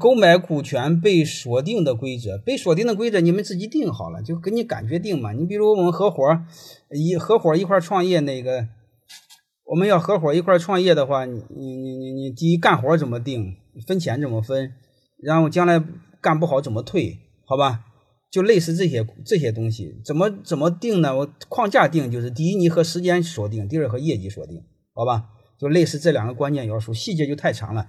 购买股权被锁定的规则，被锁定的规则你们自己定好了，就给你感觉定嘛。你比如我们合伙一合伙一块创业，那个我们要合伙一块创业的话，你你你你你第一干活怎么定，分钱怎么分，然后将来干不好怎么退，好吧？就类似这些这些东西，怎么怎么定呢？我框架定就是第一你和时间锁定，第二和业绩锁定，好吧？就类似这两个关键要素，细节就太长了。